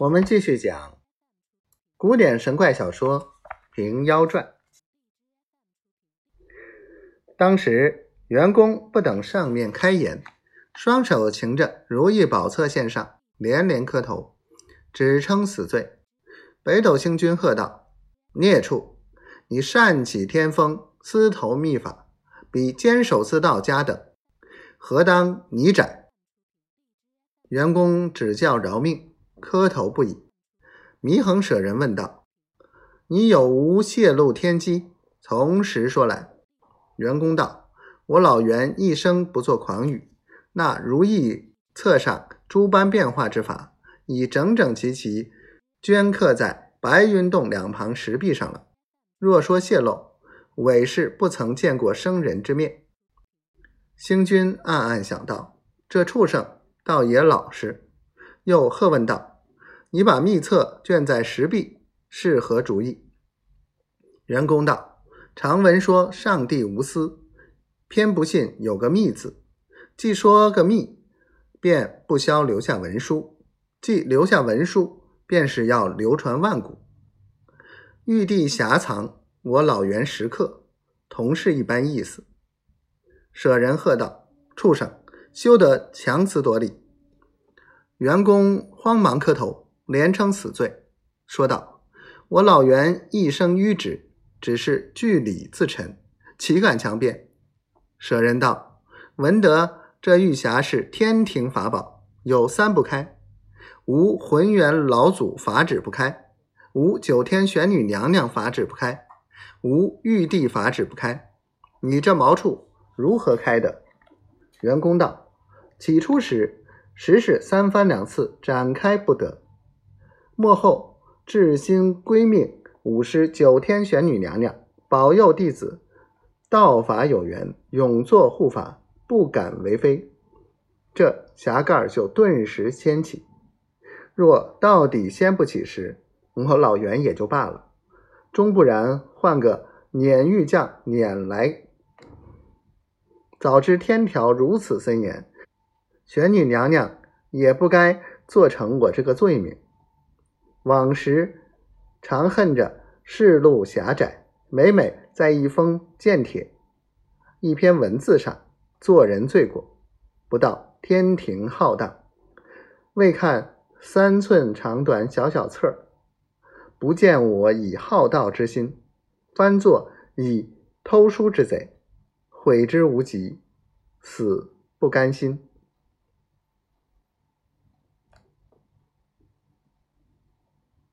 我们继续讲古典神怪小说《平妖传》。当时员工不等上面开言，双手擎着如意宝册献上，连连磕头，只称死罪。北斗星君喝道：“孽畜，你擅起天风，私投秘法，比坚守自道家等，何当你斩？”员工只叫饶命。磕头不已，祢衡舍人问道：“你有无泄露天机？从实说来。”员工道：“我老袁一生不做狂语，那如意册上诸般变化之法，已整整齐齐镌刻在白云洞两旁石壁上了。若说泄露，委是不曾见过生人之面。”星君暗暗想到：“这畜生倒也老实。”又喝问道：“你把密册卷在石壁，是何主意？”员工道：“常闻说上帝无私，偏不信有个密字。既说个密，便不消留下文书；既留下文书，便是要流传万古。玉帝遐藏，我老袁时刻，同是一般意思。”舍人喝道：“畜生，休得强词夺理！”员工慌忙磕头，连称死罪，说道：“我老袁一生迂直，只是据理自陈，岂敢强辩？”舍人道：“闻得这玉匣是天庭法宝，有三不开：无浑元老祖法旨不开，无九天玄女娘娘法旨不开，无玉帝法旨不开。你这毛处如何开的？”员工道：“起初时。”时是三番两次展开不得，幕后至心归命五师九天玄女娘娘保佑弟子道法有缘，永作护法，不敢为非，这匣盖就顿时掀起。若到底掀不起时，我和老袁也就罢了；终不然，换个碾玉匠碾来，早知天条如此森严。玄女娘娘也不该做成我这个罪名。往时常恨着世路狭窄，每每在一封剑帖、一篇文字上做人罪过。不到天庭浩荡，未看三寸长短小小册，不见我以好道之心，翻作以偷书之贼，悔之无及，死不甘心。